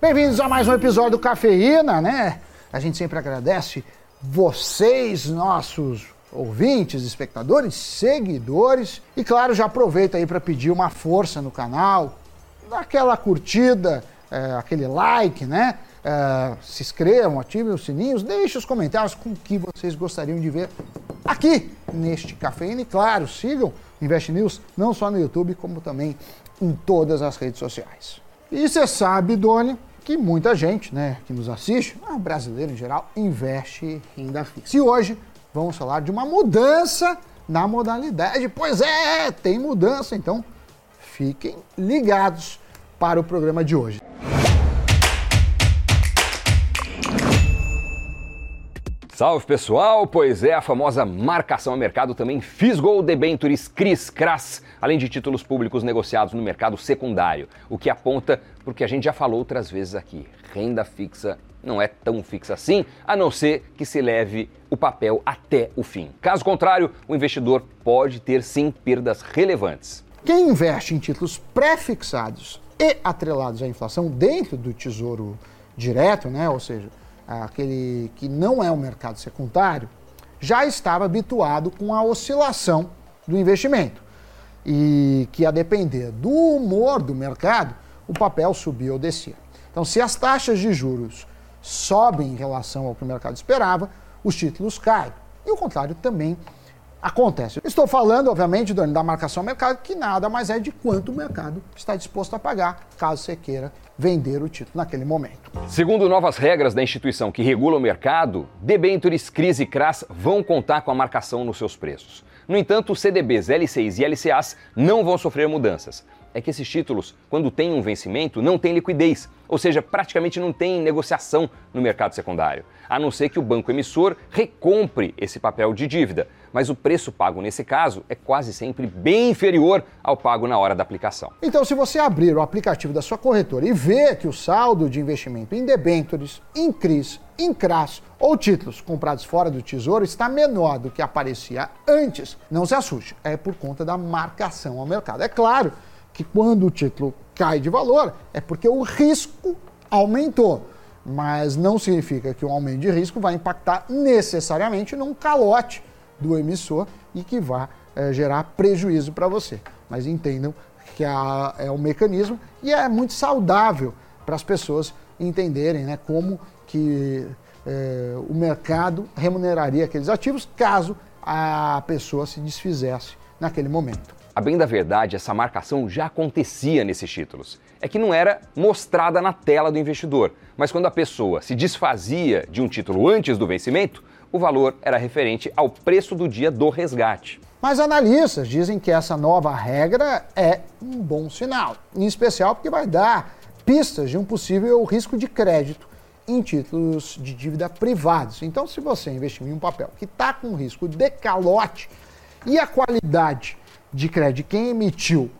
Bem-vindos a mais um episódio do Cafeína, né? A gente sempre agradece vocês, nossos ouvintes, espectadores, seguidores. E claro, já aproveita aí para pedir uma força no canal, dá aquela curtida, é, aquele like, né? É, se inscrevam, ativem os sininhos, deixem os comentários com o que vocês gostariam de ver aqui neste Cafeína. E claro, sigam Invest News não só no YouTube, como também em todas as redes sociais. E você sabe, Doni, que muita gente, né, que nos assiste, brasileiro em geral, investe em renda fixa. E hoje vamos falar de uma mudança na modalidade. Pois é, tem mudança, então fiquem ligados para o programa de hoje. Salve pessoal, pois é, a famosa marcação a mercado também fisgou debentures CRIS CRAS, além de títulos públicos negociados no mercado secundário, o que aponta porque a gente já falou outras vezes aqui, renda fixa não é tão fixa assim, a não ser que se leve o papel até o fim. Caso contrário, o investidor pode ter sim perdas relevantes. Quem investe em títulos pré-fixados e atrelados à inflação dentro do tesouro direto, né, ou seja, aquele que não é o mercado secundário, já estava habituado com a oscilação do investimento. E que a depender do humor do mercado, o papel subia ou descia. Então, se as taxas de juros sobem em relação ao que o mercado esperava, os títulos caem. E o contrário também acontece. Estou falando, obviamente, da marcação ao mercado, que nada mais é de quanto o mercado está disposto a pagar, caso você queira vender o título naquele momento. Segundo novas regras da instituição que regula o mercado, debentures, CRIs e CRAS vão contar com a marcação nos seus preços. No entanto, CDBs, LCIs e LCAs não vão sofrer mudanças. É que esses títulos, quando têm um vencimento, não têm liquidez, ou seja, praticamente não tem negociação no mercado secundário, a não ser que o banco emissor recompre esse papel de dívida, mas o preço pago nesse caso é quase sempre bem inferior ao pago na hora da aplicação. Então, se você abrir o aplicativo da sua corretora e ver que o saldo de investimento em debêntures, em CRIs, em CRAS ou títulos comprados fora do Tesouro está menor do que aparecia antes, não se assuste, é por conta da marcação ao mercado. É claro que quando o título cai de valor é porque o risco aumentou, mas não significa que o aumento de risco vai impactar necessariamente num calote do emissor e que vá é, gerar prejuízo para você. Mas entendam que a, é um mecanismo e é muito saudável para as pessoas entenderem né, como que é, o mercado remuneraria aqueles ativos caso a pessoa se desfizesse naquele momento. A bem da verdade, essa marcação já acontecia nesses títulos. É que não era mostrada na tela do investidor, mas quando a pessoa se desfazia de um título antes do vencimento, o valor era referente ao preço do dia do resgate. Mas analistas dizem que essa nova regra é um bom sinal, em especial porque vai dar pistas de um possível risco de crédito em títulos de dívida privados. Então, se você investir em um papel que está com risco de calote e a qualidade de crédito quem emitiu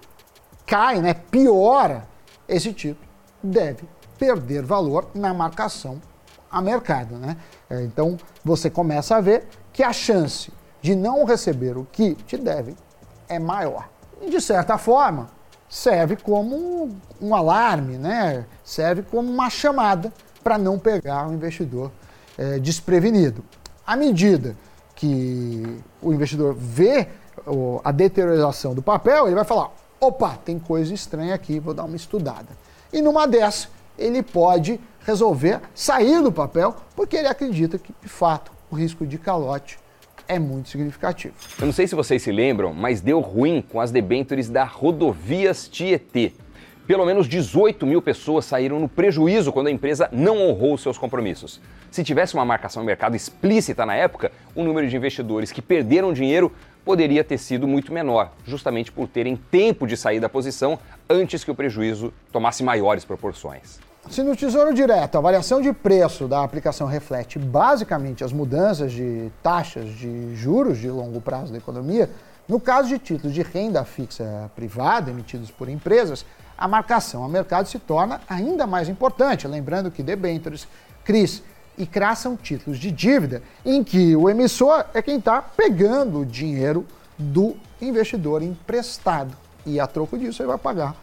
cai, né, piora, esse título deve perder valor na marcação a mercado. Né? É, então você começa a ver que a chance de não receber o que te deve é maior. E de certa forma, serve como um alarme, né? serve como uma chamada para não pegar o investidor é, desprevenido. À medida que o investidor vê a deterioração do papel, ele vai falar: opa, tem coisa estranha aqui, vou dar uma estudada. E numa dessas, ele pode resolver sair do papel, porque ele acredita que, de fato, o risco de calote é muito significativo. Eu não sei se vocês se lembram, mas deu ruim com as debêntures da Rodovias Tietê. Pelo menos 18 mil pessoas saíram no prejuízo quando a empresa não honrou seus compromissos. Se tivesse uma marcação de mercado explícita na época, o número de investidores que perderam dinheiro poderia ter sido muito menor, justamente por terem tempo de sair da posição antes que o prejuízo tomasse maiores proporções. Se no Tesouro Direto a variação de preço da aplicação reflete basicamente as mudanças de taxas de juros de longo prazo da economia, no caso de títulos de renda fixa privada emitidos por empresas, a marcação a mercado se torna ainda mais importante. Lembrando que debêntures, CRIs e CRAS são títulos de dívida em que o emissor é quem está pegando o dinheiro do investidor emprestado. E a troco disso ele vai pagar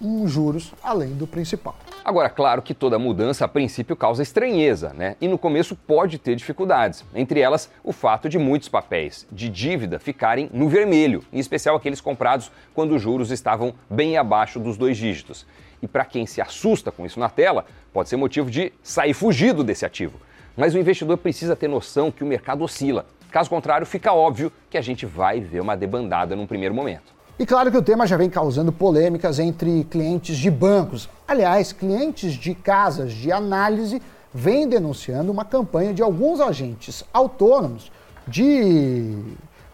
um juros além do principal. Agora, claro que toda mudança a princípio causa estranheza, né? E no começo pode ter dificuldades. Entre elas, o fato de muitos papéis de dívida ficarem no vermelho, em especial aqueles comprados quando os juros estavam bem abaixo dos dois dígitos. E para quem se assusta com isso na tela, pode ser motivo de sair fugido desse ativo. Mas o investidor precisa ter noção que o mercado oscila. Caso contrário, fica óbvio que a gente vai ver uma debandada num primeiro momento. E claro que o tema já vem causando polêmicas entre clientes de bancos. Aliás, clientes de casas de análise vêm denunciando uma campanha de alguns agentes autônomos de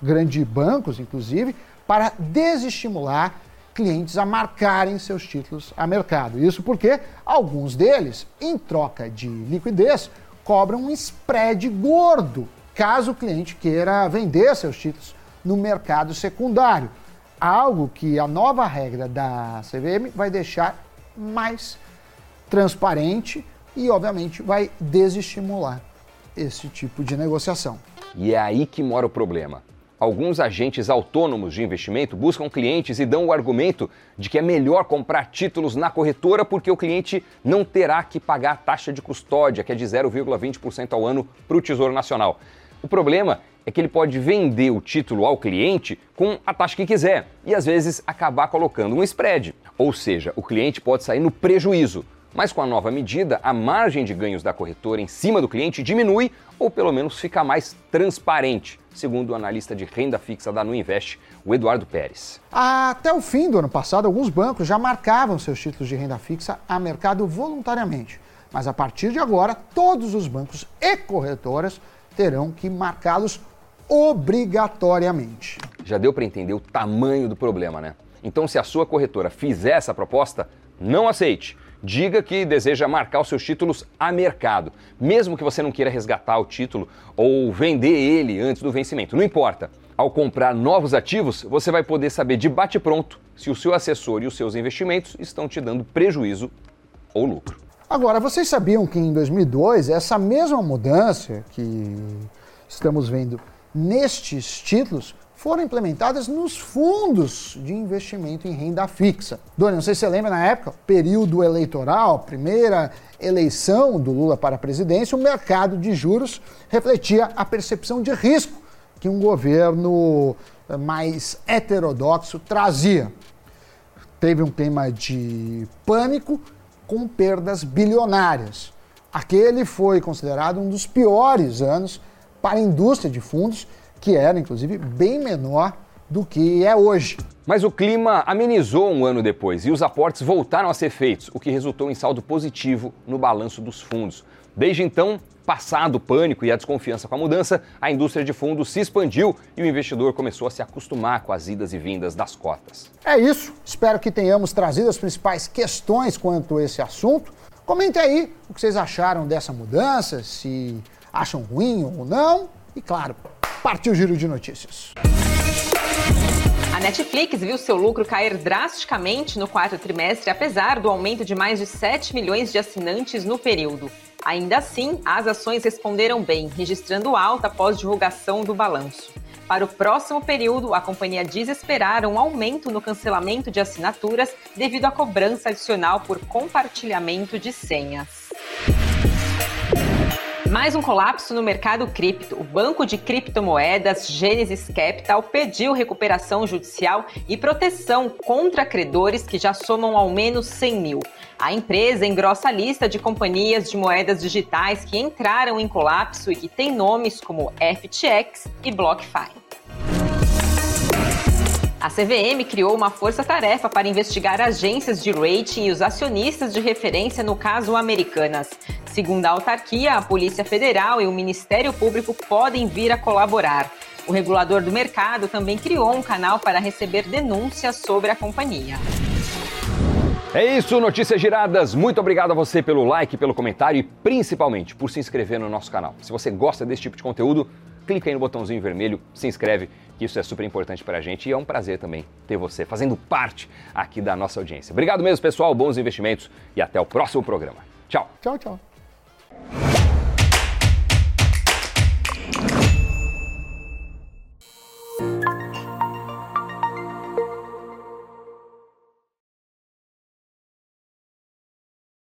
grandes bancos, inclusive, para desestimular clientes a marcarem seus títulos a mercado. Isso porque alguns deles, em troca de liquidez, cobram um spread gordo caso o cliente queira vender seus títulos no mercado secundário algo que a nova regra da CVM vai deixar mais transparente e, obviamente, vai desestimular esse tipo de negociação. E é aí que mora o problema. Alguns agentes autônomos de investimento buscam clientes e dão o argumento de que é melhor comprar títulos na corretora porque o cliente não terá que pagar a taxa de custódia, que é de 0,20% ao ano para o Tesouro Nacional. O problema é que ele pode vender o título ao cliente com a taxa que quiser e às vezes acabar colocando um spread. Ou seja, o cliente pode sair no prejuízo. Mas com a nova medida, a margem de ganhos da corretora em cima do cliente diminui ou pelo menos fica mais transparente, segundo o analista de renda fixa da Nuinvest, o Eduardo Pérez. Até o fim do ano passado, alguns bancos já marcavam seus títulos de renda fixa a mercado voluntariamente. Mas a partir de agora, todos os bancos e corretoras terão que marcá-los obrigatoriamente. Já deu para entender o tamanho do problema, né? Então, se a sua corretora fizer essa proposta, não aceite. Diga que deseja marcar os seus títulos a mercado, mesmo que você não queira resgatar o título ou vender ele antes do vencimento. Não importa. Ao comprar novos ativos, você vai poder saber de bate-pronto se o seu assessor e os seus investimentos estão te dando prejuízo ou lucro. Agora, vocês sabiam que em 2002 essa mesma mudança que estamos vendo nestes títulos foram implementadas nos fundos de investimento em renda fixa. Doni, não sei se você lembra, na época, período eleitoral, primeira eleição do Lula para a presidência, o mercado de juros refletia a percepção de risco que um governo eh, mais heterodoxo trazia. Teve um clima de pânico com perdas bilionárias. Aquele foi considerado um dos piores anos para a indústria de fundos, que era inclusive bem menor do que é hoje. Mas o clima amenizou um ano depois e os aportes voltaram a ser feitos, o que resultou em saldo positivo no balanço dos fundos. Desde então, passado o pânico e a desconfiança com a mudança, a indústria de fundos se expandiu e o investidor começou a se acostumar com as idas e vindas das cotas. É isso. Espero que tenhamos trazido as principais questões quanto a esse assunto. Comente aí o que vocês acharam dessa mudança, se acham ruim ou não. E claro, partiu o giro de notícias. A Netflix viu seu lucro cair drasticamente no quarto trimestre, apesar do aumento de mais de 7 milhões de assinantes no período. Ainda assim, as ações responderam bem, registrando alta após divulgação do balanço. Para o próximo período, a companhia diz esperar um aumento no cancelamento de assinaturas devido à cobrança adicional por compartilhamento de senhas. Mais um colapso no mercado cripto. O banco de criptomoedas Genesis Capital pediu recuperação judicial e proteção contra credores que já somam ao menos 100 mil. A empresa engrossa a lista de companhias de moedas digitais que entraram em colapso e que têm nomes como FTX e BlockFi. A CVM criou uma força-tarefa para investigar agências de rating e os acionistas de referência no caso Americanas. Segundo a autarquia, a Polícia Federal e o Ministério Público podem vir a colaborar. O regulador do mercado também criou um canal para receber denúncias sobre a companhia. É isso, notícias giradas. Muito obrigado a você pelo like, pelo comentário e principalmente por se inscrever no nosso canal. Se você gosta desse tipo de conteúdo, clica aí no botãozinho vermelho, se inscreve que isso é super importante para a gente e é um prazer também ter você fazendo parte aqui da nossa audiência. Obrigado mesmo, pessoal, bons investimentos e até o próximo programa. Tchau. Tchau, tchau.